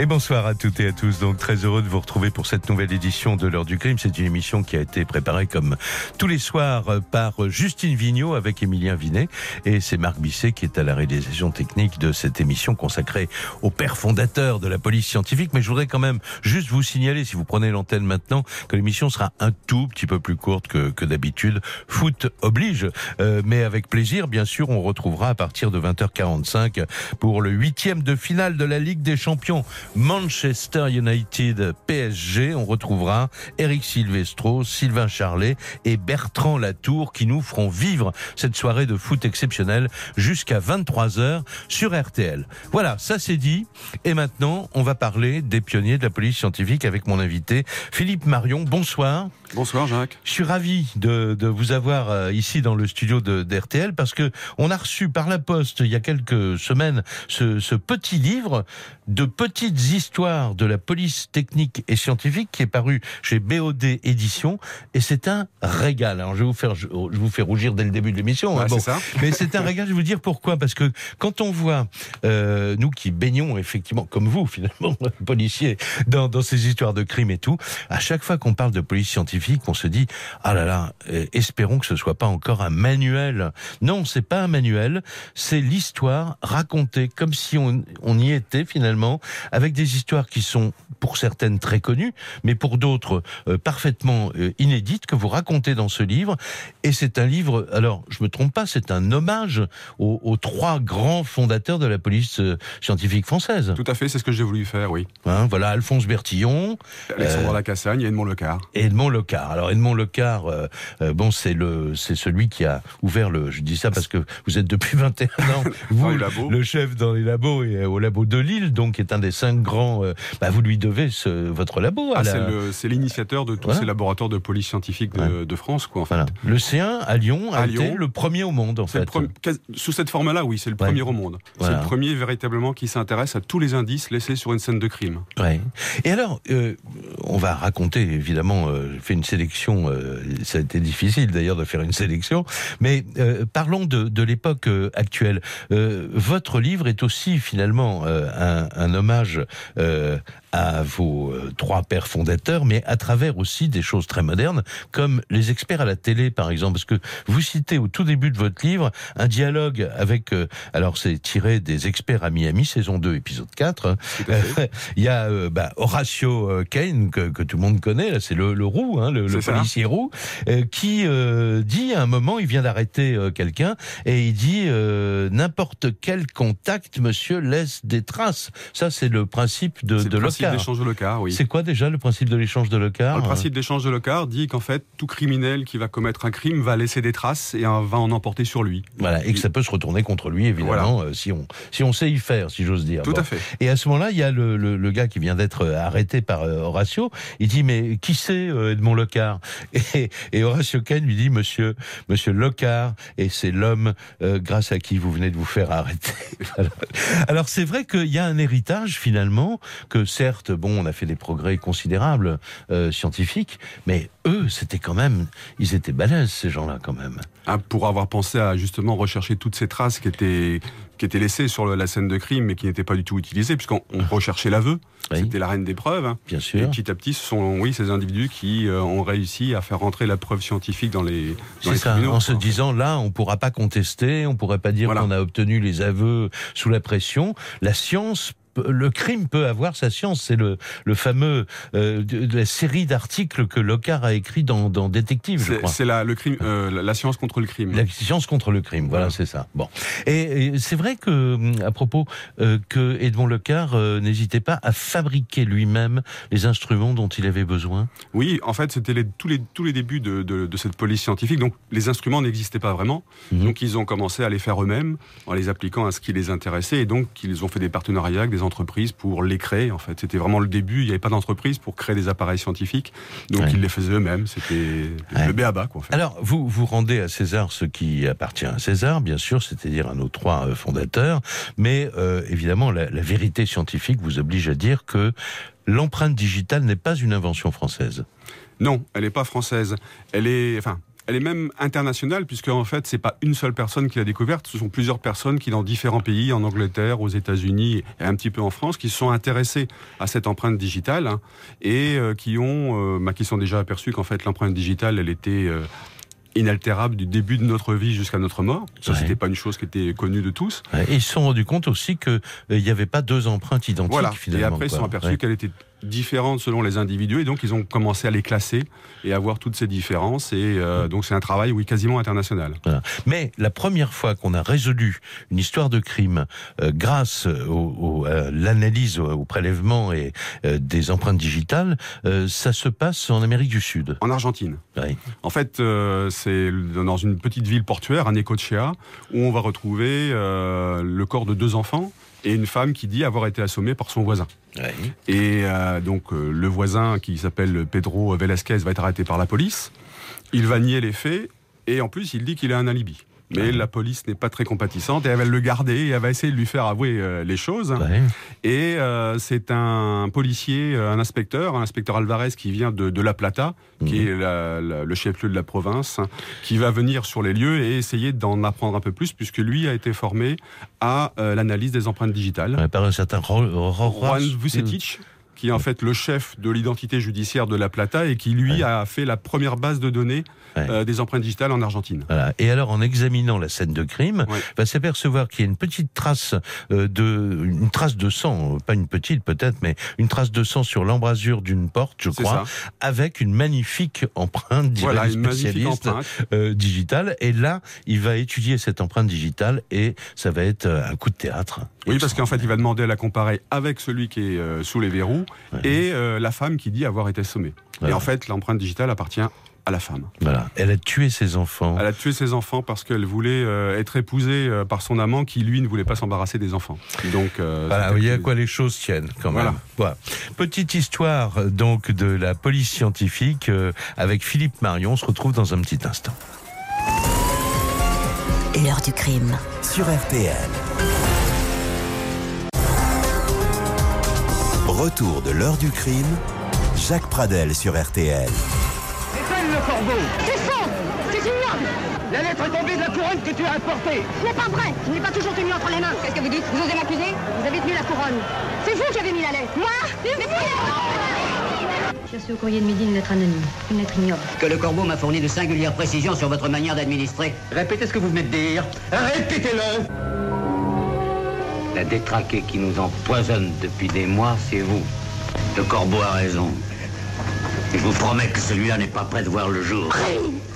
Et bonsoir à toutes et à tous. Donc très heureux de vous retrouver pour cette nouvelle édition de l'heure du crime. C'est une émission qui a été préparée comme tous les soirs euh, par Justine Vignot avec Émilien Vinet et c'est Marc Bisset qui est à la réalisation technique de cette émission consacrée au père fondateur de la police scientifique. Mais je voudrais quand même juste vous signaler, si vous prenez l'antenne maintenant, que l'émission sera un tout petit peu plus courte que, que d'habitude. Foot oblige, euh, mais avec plaisir, bien sûr, on retrouvera à partir de 20h45 pour le huitième de finale de la Ligue des Champions. Manchester United PSG. On retrouvera Eric Silvestro, Sylvain Charlet et Bertrand Latour qui nous feront vivre cette soirée de foot exceptionnelle jusqu'à 23h sur RTL. Voilà, ça c'est dit. Et maintenant, on va parler des pionniers de la police scientifique avec mon invité Philippe Marion. Bonsoir. Bonsoir Jacques. Je suis ravi de, de vous avoir euh, ici dans le studio de d'RTL parce que on a reçu par la poste il y a quelques semaines ce, ce petit livre de petites histoires de la police technique et scientifique qui est paru chez BOD Éditions et c'est un régal. Alors je vais vous faire je vous fais rougir dès le début de l'émission. Ouais, hein, bon. c'est ça. Mais c'est un régal. Je vais vous dire pourquoi parce que quand on voit euh, nous qui baignons effectivement comme vous finalement policiers dans, dans ces histoires de crimes et tout, à chaque fois qu'on parle de police scientifique on se dit ah là là, euh, espérons que ce soit pas encore un manuel. Non, c'est pas un manuel, c'est l'histoire racontée comme si on, on y était finalement, avec des histoires qui sont pour certaines très connues, mais pour d'autres euh, parfaitement euh, inédites que vous racontez dans ce livre. Et c'est un livre, alors je me trompe pas, c'est un hommage aux, aux trois grands fondateurs de la police euh, scientifique française. Tout à fait, c'est ce que j'ai voulu faire, oui. Hein, voilà, Alphonse Bertillon, Alexandre Lacassagne et Edmond Lecard. Edmond Lecard. Alors Edmond Lecard, euh, euh, bon, c'est le, c'est celui qui a ouvert le. Je dis ça parce que vous êtes depuis 21 ans, vous, le chef dans les labos et euh, au labo de Lille, donc qui est un des cinq grands. euh, bah, vous lui devez ce, votre labo. Ah, la- c'est l'initiateur de tous Voilà. ces laboratoires de police scientifique de, de France, quoi, en fait. Voilà. Le C1 à Lyon a À été Lyon. le premier au monde, en fait. sous cette forme-là, oui, c'est le Ouais. premier au monde. Voilà. C'est le premier véritablement qui s'intéresse à tous les indices laissés sur une scène de crime. Ouais. Et alors, on va raconter, évidemment, fait une sélection, euh, ça a été difficile d'ailleurs de faire une sélection, mais euh, parlons de, de l'époque euh, actuelle. Votre livre est aussi finalement un, un hommage à vos euh, trois pères fondateurs, mais à travers aussi des choses très modernes, comme les experts à la télé, par exemple, parce que vous citez au tout début de votre livre un dialogue avec, euh, alors c'est tiré des experts à Miami, saison 2, épisode 4, hein, Tout à fait. il y a euh, bah, Horatio Kane que, que tout le monde connaît, c'est le, le roux, hein, le, le policier roux, euh, qui euh, dit à un moment, il vient d'arrêter quelqu'un et il dit euh, n'importe quel contact, monsieur, laisse des traces. Ça, c'est le principe de, de principe Locard. d'échange de Lecard, oui. C'est quoi déjà le principe de l'échange de Locard Le principe d'échange de Lecard dit qu'en fait, tout criminel qui va commettre un crime va laisser des traces et euh, va en emporter sur lui. Voilà, et que ça peut se retourner contre lui, évidemment, euh, si on si on sait y faire, si j'ose dire. Tout Bon. à fait. Et à ce moment-là, il y a le, le, le gars qui vient d'être euh, arrêté par euh, Horatio. Il dit mais qui c'est euh, Edmond Locard et, et Horatio Kane lui dit Monsieur Monsieur Locard et c'est l'homme euh, grâce à qui vous venez de vous faire arrêter. Alors c'est vrai qu'il y a un héritage finalement que certes bon on a fait des progrès considérables euh, scientifiques, mais eux c'était quand même ils étaient balèzes ces gens-là quand même. Ah, pour avoir pensé à justement rechercher toutes ces traces qui étaient, qui étaient laissées sur la scène de crime mais qui n'étaient pas du tout utilisées, puisqu'on on recherchait l'aveu. Oui. C'était la reine des preuves. hein. Bien Et sûr. petit à petit, ce sont oui, ces individus qui euh, ont réussi à faire rentrer la preuve scientifique dans les, dans les ça, tribunaux. en se disant là, on pourra pas contester, on pourrait pas dire Voilà. qu'on a obtenu les aveux sous la pression. La science le crime peut avoir sa science. C'est le, le fameux euh, de, de la série d'articles que Locard a écrit dans, dans Détective, je C'est crois. c'est la, le crime, euh, la- science contre le crime. La science contre le crime, voilà, Voilà. c'est ça. Bon, et, et c'est vrai que, hum, à propos, euh, que Edmond Lecard euh, n'hésitait pas à fabriquer lui-même les instruments dont il avait besoin. Oui, en fait, c'était les- tous, les, tous les débuts de, de- de cette police scientifique. Donc, les instruments n'existaient pas vraiment. Mhm. Donc, ils ont commencé à les faire eux-mêmes en les appliquant à ce qui les intéressait. Et donc, ils ont fait des partenariats avec des entreprises pour les créer. En fait, c'était vraiment le début. Il n'y avait pas d'entreprise pour créer des appareils scientifiques. Donc, Ouais. ils les faisaient eux-mêmes. C'était Ouais. le béaba, quoi, en fait. Alors, vous vous rendez à César ce qui appartient à César, bien sûr, c'est-à-dire à nos trois euh, fondateurs, mais euh, évidemment, la, la vérité scientifique vous oblige à dire que l'empreinte digitale n'est pas une invention française. Non, elle n'est pas française. Elle est, enfin, elle est même internationale, puisque en fait, c'est pas une seule personne qui l'a découverte, ce sont plusieurs personnes qui, dans différents pays, en Angleterre, aux États-Unis et un petit peu en France, qui se sont intéressées à cette empreinte digitale hein, et euh, qui ont, euh, bah, qui sont déjà aperçues qu'en fait, l'empreinte digitale, elle était euh, inaltérable du début de notre vie jusqu'à notre mort. Ça, Ouais. c'était pas une chose qui était connue de tous. Ouais, Et ils se sont rendus compte aussi qu'il n'y avait pas deux empreintes identiques Voilà. finalement. Et après, ils quoi. sont aperçus Ouais. qu'elle était différente selon les individus, et donc ils ont commencé à les classer et à voir toutes ces différences. Et euh, donc, c'est un travail, oui, quasiment international. Voilà. Mais la première fois qu'on a résolu une histoire de crime euh, grâce au, au- à l'analyse, au, au prélèvement et euh, des empreintes digitales, ça se passe en Amérique du Sud. En Argentine. Ouais. En fait, c'est dans une petite ville portuaire, à Necochea, où on va retrouver le corps de deux enfants et une femme qui dit avoir été assommée par son voisin. Et euh, donc euh, le voisin qui s'appelle Pedro Velasquez va être arrêté par la police. Il va nier les faits et en plus il dit qu'il a un alibi. Mais Ouais. la police n'est pas très compatissante et elle va le garder et elle va essayer de lui faire avouer euh, les choses. Ouais. Et euh, c'est un policier, euh, un inspecteur, un inspecteur Alvarez qui vient de, de La Plata, qui Mhm. est la- la- le chef-lieu de la province, qui va venir sur les lieux et essayer d'en apprendre un peu plus, puisque lui a été formé à euh, l'analyse des empreintes digitales. Ouais, par un certain Juan Vucetic, qui est en fait le chef de l'identité judiciaire de La Plata et qui lui Ouais. a fait la première base de données Ouais. euh, des empreintes digitales en Argentine. Voilà. Et alors, en examinant la scène de crime, Ouais. va s'apercevoir qu'il y a une petite trace euh, de, une trace de sang, euh, pas une petite peut-être, mais une trace de sang sur l'embrasure d'une porte, je crois, ça. avec une magnifique empreinte, Voilà, une magnifique spécialiste, empreinte. euh, digitale. Et là, il va étudier cette empreinte digitale et ça va être un coup de théâtre. Oui, parce qu'en fait, il va demander à la comparer avec celui qui est sous les verrous Ouais. et euh, la femme qui dit avoir été sommée. Voilà. Et en fait, l'empreinte digitale appartient à la femme. Voilà. Elle a tué ses enfants. Elle a tué ses enfants parce qu'elle voulait euh, être épousée euh, par son amant qui, lui, ne voulait pas s'embarrasser des enfants. Donc, euh, Voilà, vous voyez à quoi les choses tiennent quand même. Voilà. Voilà. Petite histoire donc de la police scientifique euh, avec Philippe Marion. On se retrouve dans un petit instant. L'heure du crime. sur RTL. Retour de l'heure du crime, Jacques Pradel sur RTL. Épelle le corbeau C'est faux C'est ignoble La lettre est tombée de la couronne que tu as apportée Ce n'est pas vrai Je n'ai pas toujours tenu entre les mains Qu'est-ce que vous dites Vous osez m'accuser Vous avez tenu la couronne. C'est vous qui avez mis la lettre Moi? Mais J'ai reçu au courrier de midi une lettre anonyme, une lettre ignoble. que le corbeau m'a fourni de singulières précisions sur votre manière d'administrer. Répétez ce que vous venez de dire. Répétez-le La détraquée qui nous empoisonne depuis des mois, c'est vous. Le corbeau a raison. Je vous promets que celui-là n'est pas prêt de voir le jour.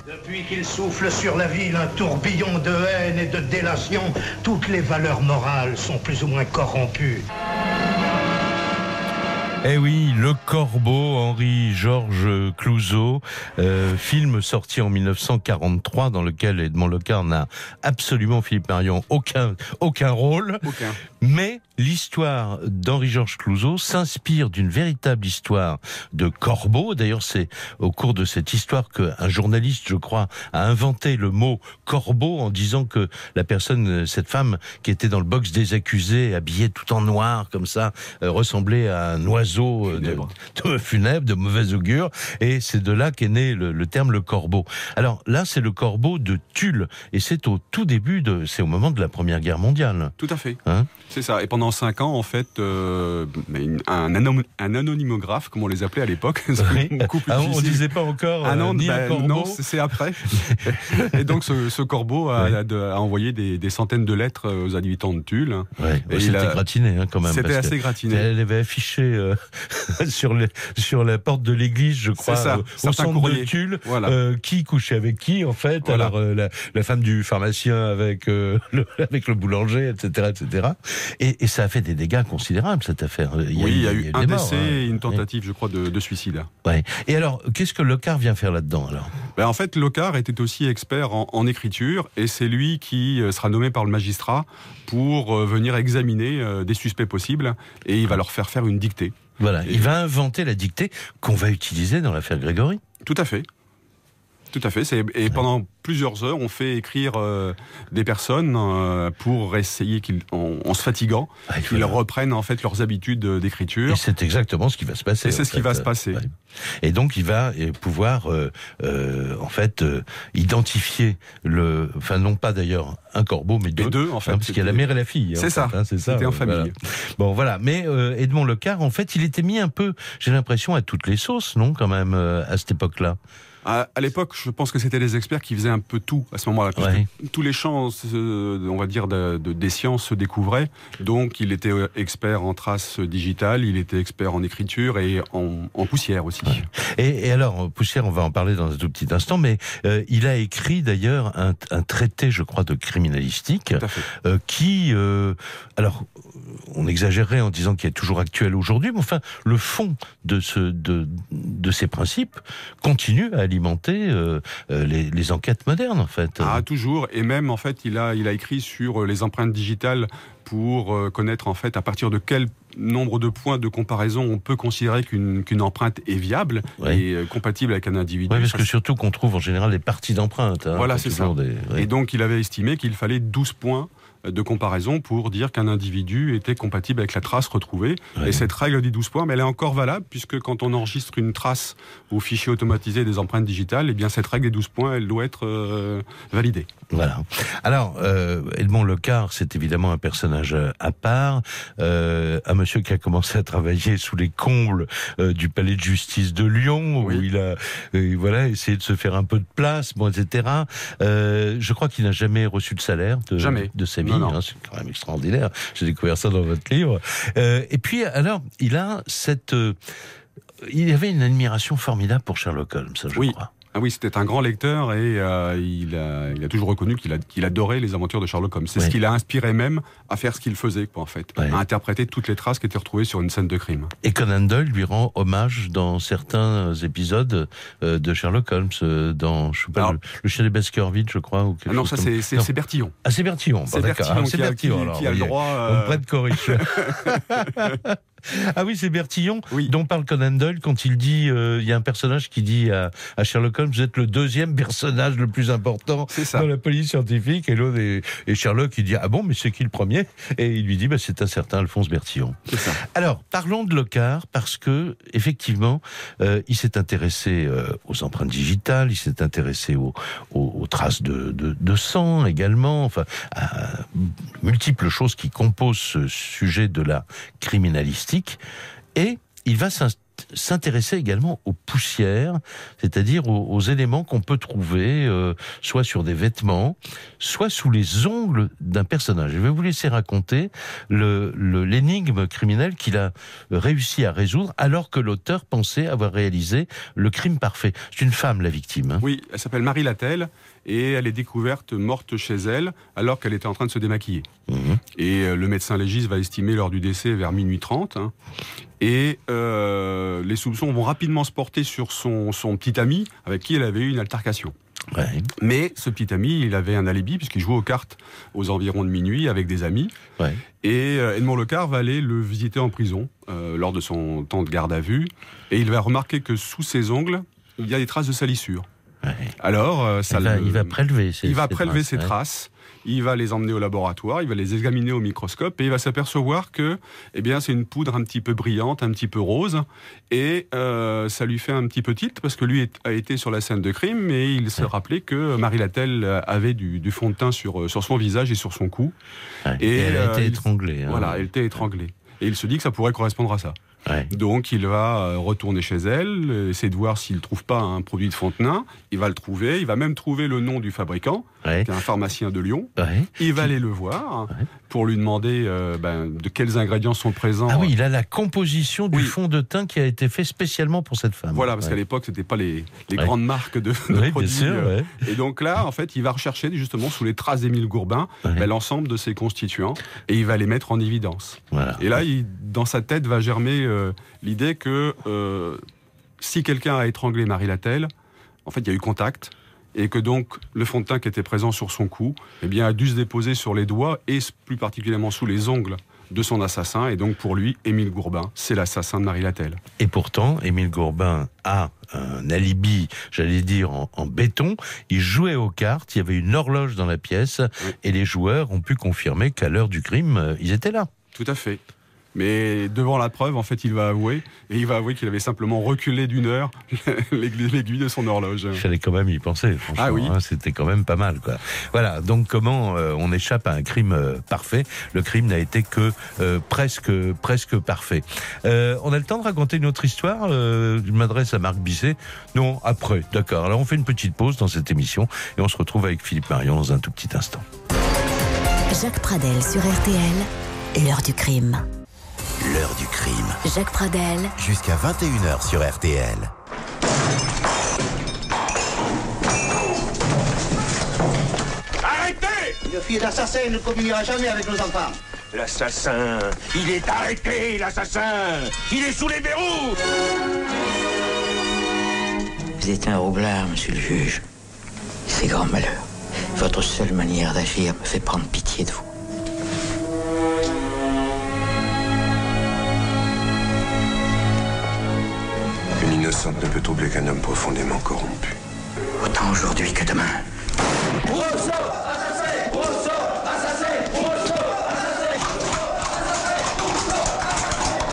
Depuis qu'il souffle sur la ville un tourbillon de haine et de délation, toutes les valeurs morales sont plus ou moins corrompues. Eh oui, Le Corbeau, Henri-Georges Clouzot, euh, film sorti en 1943 dans lequel Edmond Lecar n'a absolument, Philippe Marion, aucun, aucun rôle. Aucun. Mais l'histoire d'Henri-Georges Clouzot s'inspire d'une véritable histoire de corbeau. D'ailleurs, c'est au cours de cette histoire qu'un journaliste, je crois, a inventé le mot corbeau en disant que la personne, cette femme qui était dans le box des accusés, habillée tout en noir comme ça, euh, ressemblait à un oiseau euh, de, de funèbre, de mauvaise augure. Et c'est de là qu'est né le, le terme le corbeau. Alors là, c'est le corbeau de Tulle. Et c'est au tout début de, c'est au moment de la Première Guerre mondiale. Tout à fait. Hein C'est ça. Et pendant cinq ans, en fait, euh, un, un anonymographe, comme on les appelait à l'époque, Oui. Ah, on difficile. disait pas encore Ah euh, non, ni un ben, corbeau. non, c'est après. et donc ce, ce corbeau a, envoyé des, des centaines de lettres aux habitants de Tulle. Ouais, c'était a- gratiné hein, quand même. C'était assez gratiné. Elle avait affiché euh, sur, le, sur la porte de l'église, je crois, ça, euh, au centre de. Tulle, Voilà. euh, qui couchait avec qui en fait. Voilà. Alors euh, la, la femme du pharmacien avec euh, le, avec le boulanger, etc., etc. Et, et ça a fait des dégâts considérables cette affaire. oui, il y a eu un morts, décès hein. et une tentative, je crois, de, de suicide. Ouais. Et alors, qu'est-ce que Locard vient faire là-dedans alors? Ben, en fait, Locard était aussi expert en, en écriture et c'est lui qui euh, sera nommé par le magistrat pour euh, venir examiner euh, des suspects possibles et il va leur faire faire une dictée. Voilà, Et- il va inventer la dictée qu'on va utiliser dans l'affaire Grégory. Tout à fait. Tout à fait. Et pendant plusieurs heures, on fait écrire euh, des personnes euh, pour essayer qu'ils, en, se fatiguant, ah, qu'ils reprennent en fait leurs habitudes d'écriture. Et c'est exactement ce qui va se passer. Et c'est ce qui va se passer. Et donc il va pouvoir euh, en fait identifier le, enfin non pas d'ailleurs un corbeau, mais deux, deux en fait, hein, parce qu'il y a la mère et la fille. C'est ça. Hein, c'est ça. C'était en famille. Bon voilà. Mais Edmond Lecard, en fait, il était mis un peu, j'ai l'impression, à toutes les sauces, non, quand même, à cette époque-là? À, l'époque, je pense que c'était des experts qui faisaient un peu tout à ce moment-là. Tous les champs, on va dire, de, des sciences se découvraient. Donc, il était expert en traces digitales, il était expert en écriture et en, poussière aussi. Et, alors, poussière, on va en parler dans un tout petit instant, mais euh, il a écrit d'ailleurs un, traité, je crois, de criminalistique, euh, qui, euh, alors, on exagérerait en disant qu'il est toujours actuel aujourd'hui, mais enfin, le fond de, ce, de, de ces principes continue à alimenter euh, euh, les, les, enquêtes modernes, en fait. Ah, toujours. Et même, en fait, il a, il a écrit sur les empreintes digitales pour euh, connaître, en fait, à partir de quel nombre de points de comparaison on peut considérer qu'une qu'une empreinte est viable et compatible avec un individu. Oui, parce que surtout qu'on trouve en général des parties d'empreintes. Hein, voilà, c'est ça. Et donc, il avait estimé qu'il fallait 12 points de comparaison pour dire qu'un individu était compatible avec la trace retrouvée. Et cette règle dit 12 points, mais elle est encore valable puisque quand on enregistre une trace au fichier automatisé des empreintes digitales, eh bien cette règle des 12 points, elle doit être euh, validée. Voilà. Alors, euh, Edmond Lecard, c'est évidemment un personnage euh, à part, euh, un monsieur qui a commencé à travailler sous les combles du palais de justice de Lyon, où il a, voilà, essayé de se faire un peu de place, bon, etc. je crois qu'il n'a jamais reçu de salaire de, jamais. de sa vie. Hein, c'est quand même extraordinaire. J'ai découvert ça dans votre livre. et puis, alors, il a cette il avait une admiration formidable pour Sherlock Holmes, je oui. crois. Ah oui, c'était un grand lecteur et euh, il, a, il, a, toujours reconnu qu'il adorait les aventures de Sherlock Holmes. C'est ce qui l'a inspiré même à faire ce qu'il faisait, quoi, en fait, à interpréter toutes les traces qui étaient retrouvées sur une scène de crime. Et Conan Doyle lui rend hommage dans certains épisodes euh, de Sherlock Holmes, euh, dans je sais pas, le, chien des Baskerville, je crois. Ou ah non, ça c'est Bertillon. Ah c'est Bertillon. C'est Bertillon, qui, Bertillon, qui, a le droit. On me prête Ah oui, c'est Bertillon dont parle Conan Doyle quand il dit, euh, il y a un personnage qui dit à, Sherlock Holmes, vous êtes le deuxième personnage le plus important dans la police scientifique. Et l'autre, et, Sherlock, il dit, ah bon, mais c'est qui le premier? Et il lui dit, bah, c'est un certain Alphonse Bertillon. Alors, parlons de Locard, parce que, effectivement, euh, il s'est intéressé euh, aux empreintes digitales, il s'est intéressé aux, traces de, de, sang également, enfin, à multiples choses qui composent ce sujet de la criminalistique et il va s'intéresser également aux poussières, c'est-à-dire aux, éléments qu'on peut trouver euh, soit sur des vêtements, soit sous les ongles d'un personnage. Je vais vous laisser raconter l'énigme le, criminelle qu'il a réussi à résoudre alors que l'auteur pensait avoir réalisé le crime parfait. C'est une femme, la victime. Hein. Oui, elle s'appelle Marie Lattelle et elle est découverte morte chez elle alors qu'elle était en train de se démaquiller. Mhm. Et euh, le médecin légiste va estimer lors du décès vers minuit 30. Hein. et euh, les soupçons vont rapidement se porter sur son, son petit ami avec qui elle avait eu une altercation. Mais ce petit ami, il avait un alibi puisqu'il jouait aux cartes aux environs de minuit avec des amis. Et euh, Edmond Lecard va aller le visiter en prison lors de son temps de garde à vue. Et il va remarquer que sous ses ongles, il y a des traces de salissure. Alors, euh, ça il, va, il va prélever ces, il va prélever traces, ces traces. Il va les emmener au laboratoire, il va les examiner au microscope et il va s'apercevoir que, eh bien, c'est une poudre un petit peu brillante, un petit peu rose, et euh, ça lui fait un petit peu tilt parce que lui a été sur la scène de crime et il se rappelait que Marie Lattelle avait du, fond de teint sur, sur son visage et sur son cou. et, elle a été euh, étranglée. Hein. Voilà, elle était étranglée. Et il se dit que ça pourrait correspondre à ça. Donc il va euh, retourner chez elle, essayer de voir s'il ne trouve pas un produit de Fontenay. Il va le trouver, il va même trouver le nom du fabricant, qui est un pharmacien de Lyon. Il va aller le voir pour lui demander euh, ben, de quels ingrédients sont présents. Ah oui, il a la composition du fond de teint qui a été fait spécialement pour cette femme. Voilà, parce qu'à l'époque, ce n'était pas les, grandes marques de, de produits. Sûr, euh. et donc là, en fait, il va rechercher justement sous les traces d'Émile Gourbin ben, l'ensemble de ses constituants et il va les mettre en évidence. Et là, il, dans sa tête va germer euh, l'idée que euh, si quelqu'un a étranglé Marie Lattelle, en fait, il y a eu contact. et que donc le fond de teint qui était présent sur son cou eh bien, a dû se déposer sur les doigts et plus particulièrement sous les ongles de son assassin. Et donc pour lui, Émile Gourbin, c'est l'assassin de Marie Latel. Et pourtant, Émile Gourbin a un alibi, j'allais dire, en, en, béton. Il jouait aux cartes, il y avait une horloge dans la pièce, oui. et les joueurs ont pu confirmer qu'à l'heure du crime, euh, ils étaient là. Tout à fait. Mais devant la preuve, en fait, il va avouer, et il va avouer qu'il avait simplement reculé d'une heure l'aiguille de son horloge. Il fallait quand même y penser. Ah oui. Hein, C'était quand même pas mal, quoi. Voilà. Donc, comment euh, on échappe à un crime euh, parfait? Le crime n'a été que euh, presque, presque parfait. Euh, on a le temps de raconter une autre histoire. Euh, je m'adresse à Marc Bisset? Non, après. D'accord. Alors, on fait une petite pause dans cette émission et on se retrouve avec Philippe Marion dans un tout petit instant. Jacques Pradel sur RTL, l'heure du crime. L'heure du crime. Jacques Pradel. Jusqu'à 21h sur RTL. Arrêtez Une fille d'assassin ne communiera jamais avec nos enfants. L'assassin Il est arrêté, l'assassin Il est sous les verrous Vous êtes un roublard, monsieur le juge. C'est grand malheur. Votre seule manière d'agir me fait prendre pitié de vous. Innocente ne peut troubler qu'un homme profondément corrompu. Autant aujourd'hui que demain.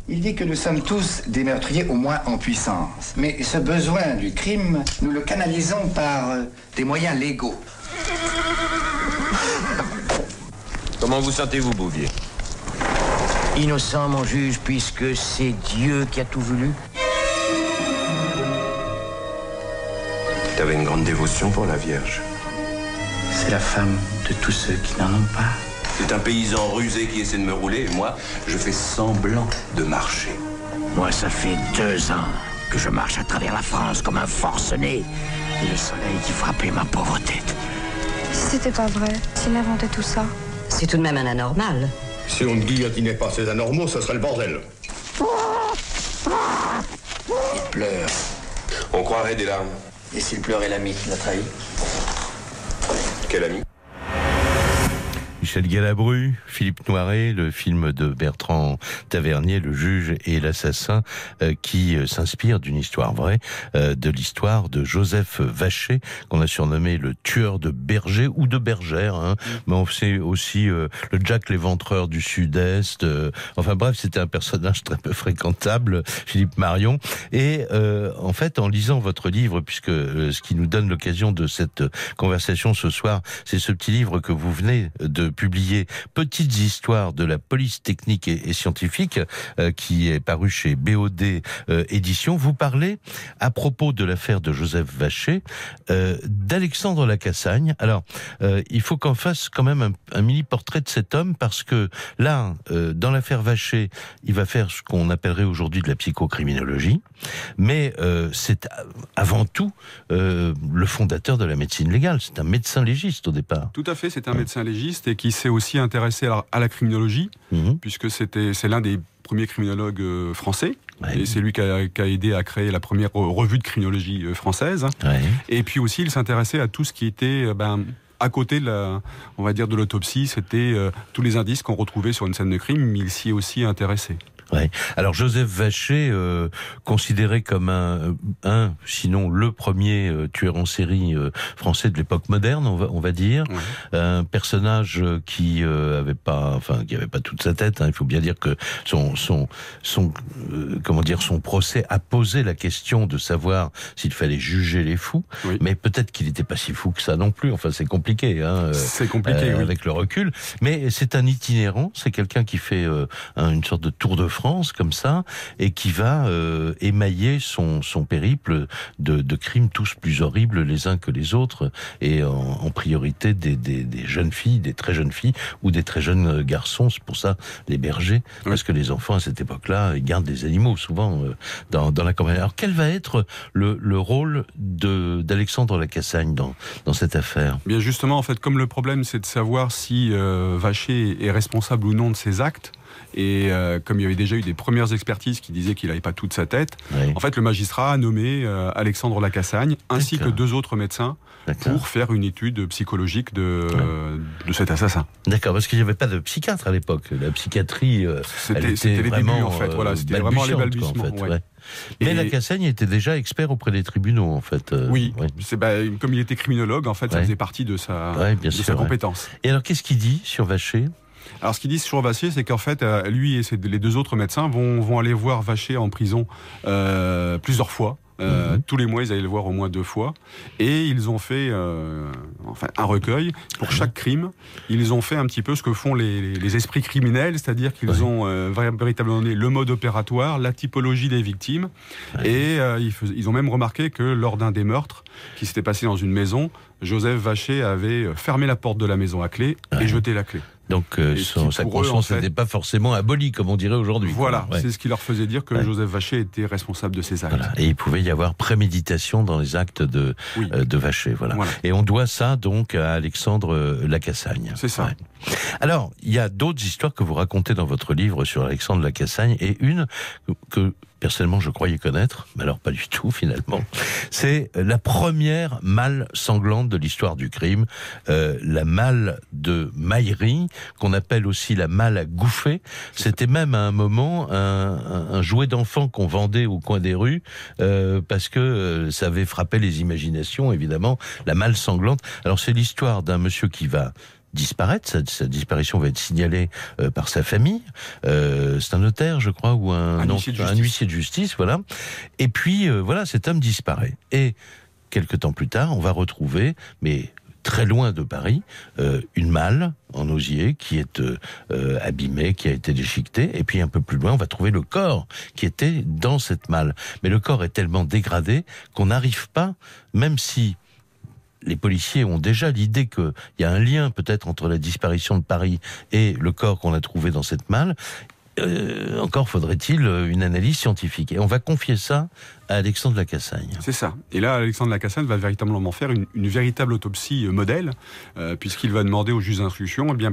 Il dit que nous sommes tous des meurtriers au moins en puissance. Mais ce besoin du crime, nous le canalisons par euh, des moyens légaux. Comment vous sentez-vous, Bouvier? Innocent, mon juge, puisque c'est Dieu qui a tout voulu. Tu avais une grande dévotion pour la Vierge. C'est la femme de tous ceux qui n'en ont pas. C'est un paysan rusé qui essaie de me rouler et moi, je fais semblant de marcher. Moi, ça fait deux ans que je marche à travers la France comme un forcené. Et le soleil qui frappait ma pauvre tête. Si c'était pas vrai, s'il inventait tout ça. C'est tout de même un anormal. Si on ne guillotinait pas ces anormaux, ce serait le bordel. Il pleure. On croirait des larmes. Et s'il pleurait l'ami qui l'a trahi. Quel ami? Michel Galabru, Philippe Noiret, le film de Bertrand Tavernier, le juge et l'assassin, euh, qui euh, s'inspire d'une histoire vraie, euh, de l'histoire de Joseph Vacher, qu'on a surnommé le tueur de bergers ou de bergères, hein. mais on sait aussi le Jack l'éventreur du Sud-Est. enfin bref, c'était un personnage très peu fréquentable, Philippe Marion. Et en fait, en lisant votre livre, puisque ce qui nous donne l'occasion de cette conversation ce soir, c'est ce petit livre que vous venez de publié Petites histoires de la police technique et, scientifique, euh, qui est paru chez BOD euh, Édition. Vous parlez, à propos de l'affaire de Joseph Vacher, euh, d'Alexandre Lacassagne. Alors, il faut qu'on fasse quand même un, un mini-portrait de cet homme, parce que là, dans l'affaire Vacher, il va faire ce qu'on appellerait aujourd'hui de la psychocriminologie, mais c'est avant tout le fondateur de la médecine légale. C'est un médecin légiste au départ. Tout à fait, c'est un médecin légiste et qui s'est aussi intéressé à, à la criminologie, mmh. puisque c'était c'est l'un des premiers criminologues euh, français. Ouais. Et c'est lui qui a, qui a, aidé à créer la première revue de criminologie euh, française. Ouais. Et puis aussi, il s'intéressait à tout ce qui était euh, ben, à côté de la, on va dire, de l'autopsie. C'était euh, tous les indices qu'on retrouvait sur une scène de crime, mais il s'y est aussi intéressé. Ouais. Alors Joseph Vacher, euh, considéré comme un, un, sinon le premier euh, tueur en série euh, français de l'époque moderne, on va, on va dire, un personnage qui euh, avait pas, enfin qui avait pas toute sa tête. Hein. Il faut bien dire que son, son, son, euh, comment dire, son procès a posé la question de savoir s'il fallait juger les fous, oui. mais peut-être qu'il n'était pas si fou que ça non plus. Enfin, c'est compliqué, hein, euh, c'est compliqué oui. avec le recul. Mais c'est un itinérant, c'est quelqu'un qui fait une sorte de tour de France France comme ça et qui va euh, émailler son, son périple de, de, crimes tous plus horribles les uns que les autres et en, en priorité des, des, des, jeunes filles, des très jeunes filles ou des très jeunes garçons. C'est pour ça les bergers oui. parce que les enfants à cette époque-là ils gardent des animaux souvent euh, dans, dans la campagne. Alors quel va être le, le rôle d'Alexandre Lacassagne dans, dans cette affaire? Bien justement en fait comme le problème c'est de savoir si euh, Vacher est responsable ou non de ses actes Et euh, comme il y avait déjà eu des premières expertises qui disaient qu'il n'avait pas toute sa tête, Oui. en fait, le magistrat a nommé euh, Alexandre Lacassagne ainsi que deux autres médecins pour faire une étude psychologique de, euh, de cet assassin. D'accord, parce qu'il n'y avait pas de psychiatre à l'époque. La psychiatrie, euh, C'était- les vraiment, débuts, en fait. Voilà, c'était vraiment les balbutiante, quoi, en balbutiements, fait, ouais. ouais. Mais Et- la Cassagne était déjà expert auprès des tribunaux, en fait. euh, Oui, ouais. c'est bah, comme il était criminologue, en fait, ça faisait partie de sa, Ouais, de sûr, sa compétence. Et alors, qu'est-ce qu'il dit sur Vacher? Alors, ce qu'ils disent sur c'est qu'en fait, euh, lui et ses- les deux autres médecins vont, vont aller voir Vacher en prison euh, plusieurs fois. Euh, Mhm. Tous les mois, ils allaient le voir au moins deux fois. Et ils ont fait euh, enfin, un recueil. Pour chaque crime, ils ont fait un petit peu ce que font les, esprits criminels, c'est-à-dire qu'ils Ouais. ont euh, véritablement donné le mode opératoire, la typologie des victimes. Et ils, ils ont même remarqué que lors d'un des meurtres qui s'était passé dans une maison, Joseph Vacher avait euh, fermé la porte de la maison à clé Ouais. et jeté la clé. Donc, euh, son- sa conscience en fait- n'était pas forcément abolie, comme on dirait aujourd'hui. Voilà, Ouais. c'est ce qui leur faisait dire que Ouais. Joseph Vacher était responsable de ces actes. Voilà. Et il pouvait y avoir préméditation dans les actes de, Oui. euh, de Vacher. Voilà. Voilà. Et on doit ça donc à Alexandre Lacassagne. C'est ça. Alors, il y a d'autres histoires que vous racontez dans votre livre sur Alexandre Lacassagne et une que personnellement je croyais connaître, mais alors pas du tout finalement. C'est la première malle sanglante de l'histoire du crime, euh, la malle de Maillery, qu'on appelle aussi la malle à gouffer. C'était même à un moment un, un- un jouet d'enfant qu'on vendait au coin des rues euh, parce que euh, ça avait frappé les imaginations, évidemment, la malle sanglante. Alors c'est l'histoire d'un monsieur qui va disparaître, sa, sa disparition va être signalée euh, par sa famille, euh, c'est un notaire je crois, ou un, Un non, huissier de un justice. huissier de justice, voilà. Et puis euh, voilà, cet homme disparaît. Et quelques temps plus tard, on va retrouver, mais très loin de Paris, euh, une malle en osier qui est euh, abîmée, qui a été déchiquetée, et puis un peu plus loin, on va trouver le corps qui était dans cette malle. Mais le corps est tellement dégradé qu'on n'arrive pas, même si les policiers ont déjà l'idée qu'il y a un lien peut-être entre la disparition de Paris et le corps qu'on a trouvé dans cette malle. Euh, encore faudrait-il euh, une analyse scientifique. Et on va confier ça à Alexandre Lacassagne. C'est ça. Et là, Alexandre Lacassagne va véritablement faire une, véritable autopsie euh, modèle, puisqu'il va demander au juge d'instruction eh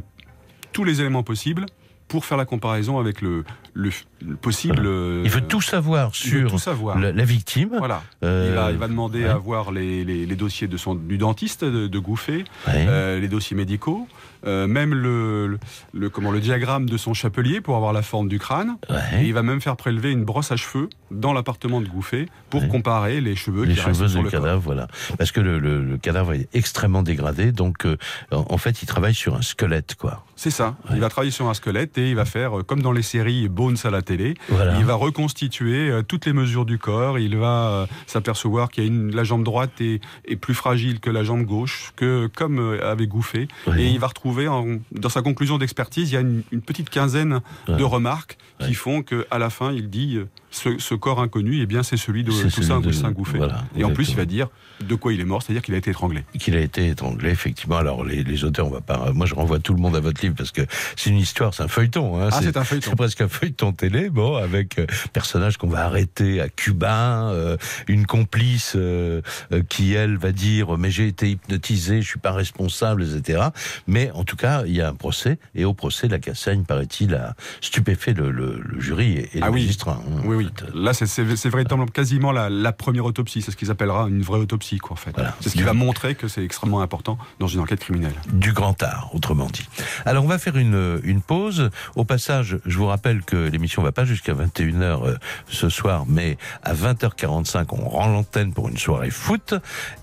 tous les éléments possibles pour faire la comparaison avec le, le, le possible. Il veut tout savoir sur tout savoir. la, la victime. Voilà. Euh, il, va, il va demander ouais. à voir les, les- les dossiers de son, du dentiste de, de Gouffet, Ouais. euh, les dossiers médicaux, euh, même le, le, le- comment, le diagramme de son chapelier pour avoir la forme du crâne. Ouais. Et il va même faire prélever une brosse à cheveux dans l'appartement de Gouffet pour Ouais. comparer les cheveux les qui restent cheveux sur du le corps. cadavre, voilà. Parce que le, cadavre est extrêmement dégradé, donc euh, en fait, il travaille sur un squelette, quoi. C'est ça. Ouais. Il va travailler sur un squelette et il va faire, comme dans les séries Bones à la télé, Voilà. il va reconstituer euh, toutes les mesures du corps. Il va euh, s'apercevoir qu'il y a une, la jambe droite est, est plus fragile que la jambe gauche, que comme euh, avait. Ouais. Et il va retrouver, en- dans sa conclusion d'expertise, il y a une, une petite quinzaine Ouais. de remarques qui font qu'à la fin, il dit ce, ce corps inconnu, eh bien, c'est celui de Toussaint Toussaint Gouffet. voilà, et en plus, il va dire de quoi il est mort, c'est-à-dire qu'il a été étranglé. qu'il a été étranglé, effectivement. Alors, les, les auteurs, on va pas. Moi, je renvoie tout le monde à votre livre parce que c'est une histoire, c'est un feuilleton. Hein, Ah, c'est un feuilleton. C'est presque un feuilleton télé, bon, avec euh, personnage qu'on va arrêter à Cuba, euh, une complice euh, euh, qui elle va dire mais j'ai été hypnotisé, je suis pas responsable, etc. Mais en tout cas, il y a un procès et au procès, la Cassagne, paraît-il, a stupéfait le, le- le jury et, et Ah le oui. magistrat. hein, Oui, oui. Là, c'est véritablement quasiment la, la première autopsie. C'est ce qu'ils appellera une vraie autopsie, quoi, en fait. Voilà. C'est ce qui va montrer que c'est extrêmement important dans une enquête criminelle. du grand art, autrement dit. Alors on va faire une, une pause. Au passage, je vous rappelle que l'émission va pas jusqu'à 21h euh, ce soir, mais à 20h45, on rend l'antenne pour une soirée foot.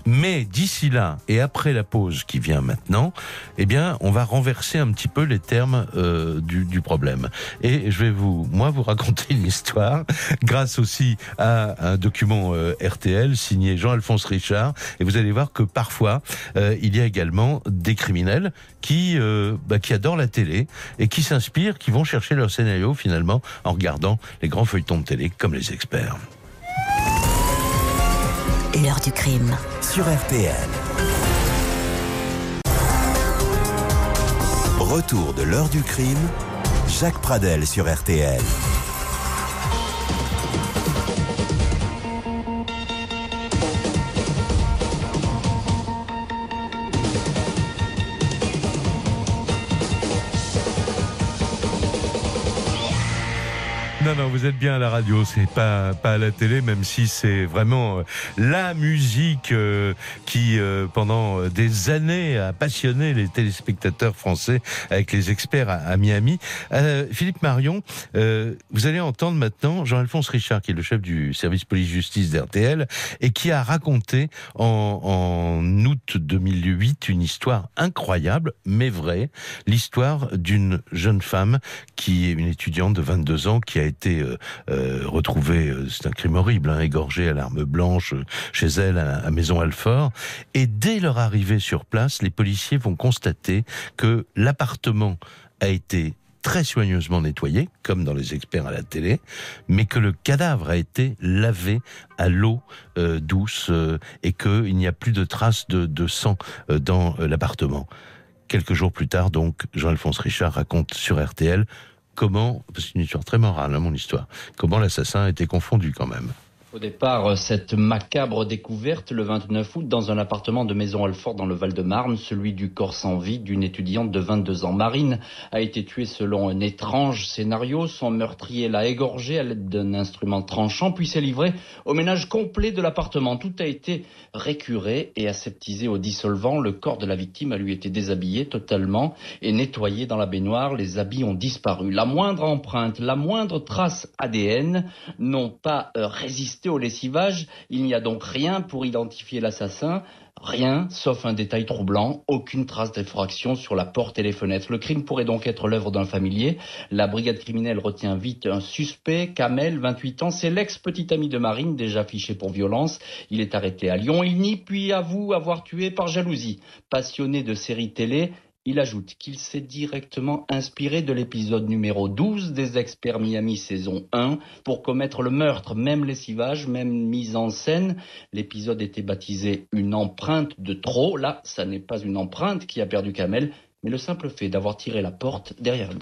Mais d'ici là, et après la pause qui vient maintenant, eh bien, on va renverser un petit peu les termes euh, du, du problème. Et je vais vous, moi, vous raconter une histoire, grâce aussi à un document euh, RTL signé Jean-Alphonse Richard. Et vous allez voir que parfois, euh, il y a également des criminels qui, euh, bah, qui adorent la télé et qui s'inspirent, qui vont chercher leur scénario finalement en regardant les grands feuilletons de télé comme les experts. L'heure du crime. sur RTL. Retour de l'heure du crime, Jacques Pradel sur RTL. Non, vous êtes bien à la radio, c'est pas, pas à la télé, même si c'est vraiment euh, la musique euh, qui, euh, pendant des années, a passionné les téléspectateurs français avec les experts à Miami. Euh, Philippe Marion, euh, vous allez entendre maintenant Jean-Alphonse Richard, qui est le chef du service police-justice d'RTL, et qui a raconté en, en août 2008 une histoire incroyable, mais vraie, l'histoire d'une jeune femme qui est une étudiante de 22 ans qui a été euh, euh, retrouvée, euh, c'est un crime horrible, hein, égorgée à l'arme blanche chez elle à, Maison Alfort. Et dès leur arrivée sur place, les policiers vont constater que l'appartement a été très soigneusement nettoyé, comme dans les experts à la télé, mais que le cadavre a été lavé à l'eau douce et qu'il n'y a plus de traces de, sang dans l'appartement. Quelques jours plus tard, donc, Jean-Alphonse Richard raconte sur RTL comment, c'est une histoire très morale, hein, mon histoire, comment l'assassin a été confondu quand même. Au départ, cette macabre découverte le 29 août dans un appartement de Maison Alfort dans le Val-de-Marne, celui du corps sans vie d'une étudiante de 22 ans. Marine a été tuée selon un étrange scénario. Son meurtrier l'a égorgée à l'aide d'un instrument tranchant, puis s'est livré au ménage complet de l'appartement. Tout a été récuré et aseptisé au dissolvant. Le corps de la victime a lui été déshabillé totalement et nettoyé dans la baignoire. Les habits ont disparu. La moindre empreinte, la moindre trace ADN n'ont pas euh, au lessivage. Il n'y a donc rien pour identifier l'assassin. Rien, sauf un détail troublant, aucune trace d'effraction sur la porte et les fenêtres. Le crime pourrait donc être l'œuvre d'un familier. La brigade criminelle retient vite un suspect, Kamel, 28 ans. C'est l'ex-petit ami de Marine, déjà fiché pour violence. Il est arrêté à Lyon. Il nie puis avoue avoir tué par jalousie. Passionné de séries télé, il ajoute qu'il s'est directement inspiré de l'épisode numéro 12 des Experts Miami saison 1 pour commettre le meurtre, même lessivage, même mise en scène. L'épisode était baptisé Une empreinte de trop. Là, ça n'est pas une empreinte qui a perdu Kamel, mais le simple fait d'avoir tiré la porte derrière lui.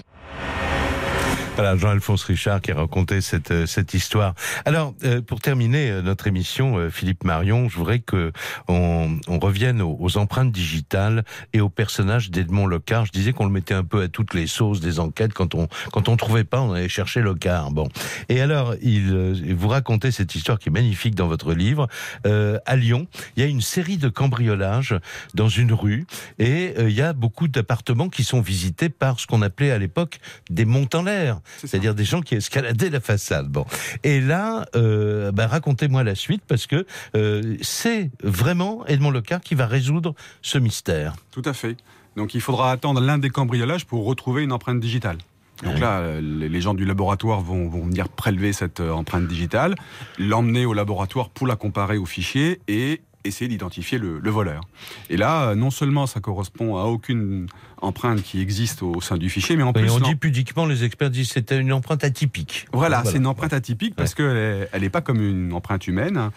Voilà, Jean-Alphonse Richard qui a raconté cette, euh, cette histoire. Alors, euh, pour terminer euh, notre émission, Philippe Marion, je voudrais que on, on revienne aux, aux empreintes digitales et au personnage d'Edmond Locard. Je disais qu'on le mettait un peu à toutes les sauces des enquêtes. Quand on quand on trouvait pas, on allait chercher Locard. Bon. Et alors, il vous racontez cette histoire qui est magnifique dans votre livre. À Lyon, il y a une série de cambriolages dans une rue et il y a beaucoup d'appartements qui sont visités par ce qu'on appelait à l'époque des montes en l'air, c'est-à-dire des gens qui escaladaient la façade. Bon, et là, euh, bah, racontez-moi la suite parce que euh, c'est vraiment Edmond Lecard qui va résoudre ce mystère. Tout à fait. Donc il faudra attendre l'un des cambriolages pour retrouver une empreinte digitale. Donc là, les les gens du laboratoire vont, vont venir prélever cette euh, empreinte digitale, l'emmener au laboratoire pour la comparer au fichier et essayer d'identifier le, le voleur. Et là, euh, non seulement ça correspond à aucune empreinte qui existe au sein du fichier, mais en Et plus... on dit pudiquement, les experts disent que c'était une empreinte atypique. Voilà, c'est une empreinte atypique parce qu'elle est, elle est pas comme une empreinte humaine.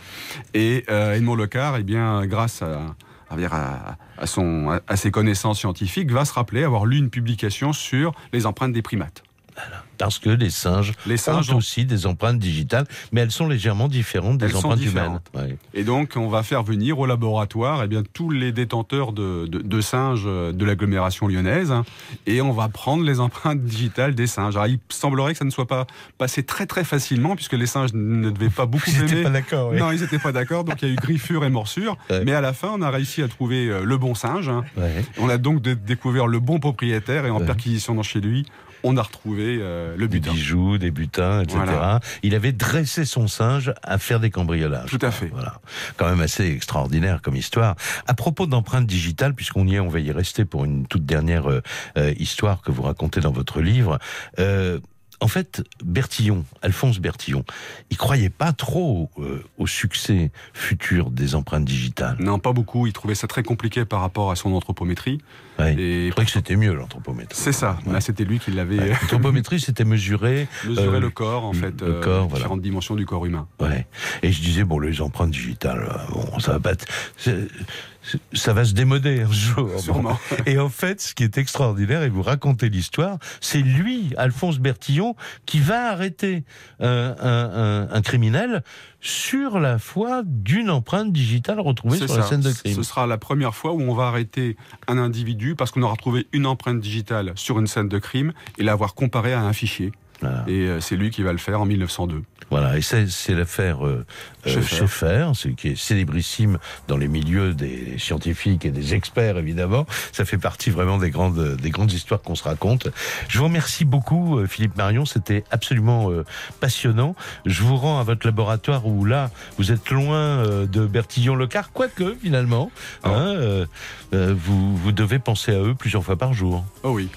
Et euh, Edmond Lecard, eh bien, grâce à, à, dire à, à son, à, à ses connaissances scientifiques, va se rappeler avoir lu une publication sur les empreintes des primates. Parce que les singes, Les singes ont ont- aussi des empreintes digitales, mais elles sont légèrement différentes des Elles empreintes différentes. humaines. Ouais. Et donc, on va faire venir au laboratoire eh bien, tous les détenteurs de, de, de singes de l'agglomération lyonnaise hein, et on va prendre les empreintes digitales des singes. Alors, il semblerait que ça ne soit pas passé très très facilement puisque les singes ne devaient pas beaucoup Ils aimer. pas d'accord, oui. Non, ils n'étaient pas d'accord. Donc, il y a eu griffure et morsure. Mais à la fin, on a réussi à trouver euh, le bon singe. hein. On a donc dé- découvert le bon propriétaire et en perquisition dans chez lui, on a retrouvé euh, le Des butin. bijoux, des butins, etc. Voilà. Il avait dressé son singe à faire des cambriolages. Tout à fait. Voilà. Quand même assez extraordinaire comme histoire. À propos d'empreintes digitales, puisqu'on y est, on va y rester pour une toute dernière euh, euh, histoire que vous racontez dans votre livre. Euh, en fait, Bertillon, Alphonse Bertillon, il croyait pas trop euh, au succès futur des empreintes digitales. Non, pas beaucoup. Il trouvait ça très compliqué par rapport à son anthropométrie. Et il croyait que c'était mieux l'anthropométrie. C'est ça. Là, c'était lui qui l'avait. Ouais. L'anthropométrie, c'était mesurer, mesurer euh, le corps, en fait, le euh, corps, les voilà. différentes dimensions du corps humain. Ouais. Et je disais bon les empreintes digitales, euh, bon ça va pas, ça va se démoder un jour. Sûrement. Et en fait, ce qui est extraordinaire, et vous racontez l'histoire, c'est lui, Alphonse Bertillon, qui va arrêter euh, un, un- un criminel sur la foi d'une empreinte digitale retrouvée sur la scène de crime. Ce sera la première fois où on va arrêter un individu parce qu'on aura trouvé une empreinte digitale sur une scène de crime et l'avoir comparée à un fichier. Et euh, c'est lui qui va le faire en 1902. Voilà, et c'est l'affaire euh, euh, Schaeffer, qui est célébrissime dans les milieux des scientifiques et des experts, évidemment. Ça fait partie vraiment des grandes, des grandes histoires qu'on se raconte. Je vous remercie beaucoup, Philippe Marion, c'était absolument passionnant. Je vous rends à votre laboratoire où là, vous êtes loin de Bertillon-le-Car, quoique finalement, Ah. hein, vous, vous devez penser à eux plusieurs fois par jour. Oh oui.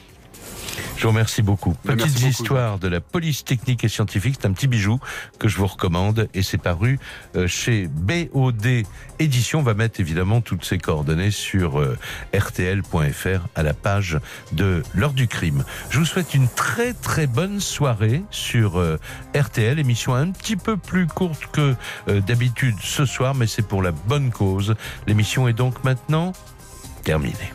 Je vous remercie beaucoup. Ben, Petite merci beaucoup. histoire de la police technique et scientifique, c'est un petit bijou que je vous recommande et c'est paru euh, chez BOD Édition. On va mettre évidemment toutes ces coordonnées sur euh, rtl.fr à la page de l'heure du crime. Je vous souhaite une très très bonne soirée sur euh, RTL, émission un petit peu plus courte que euh, d'habitude ce soir, mais c'est pour la bonne cause. L'émission est donc maintenant terminée.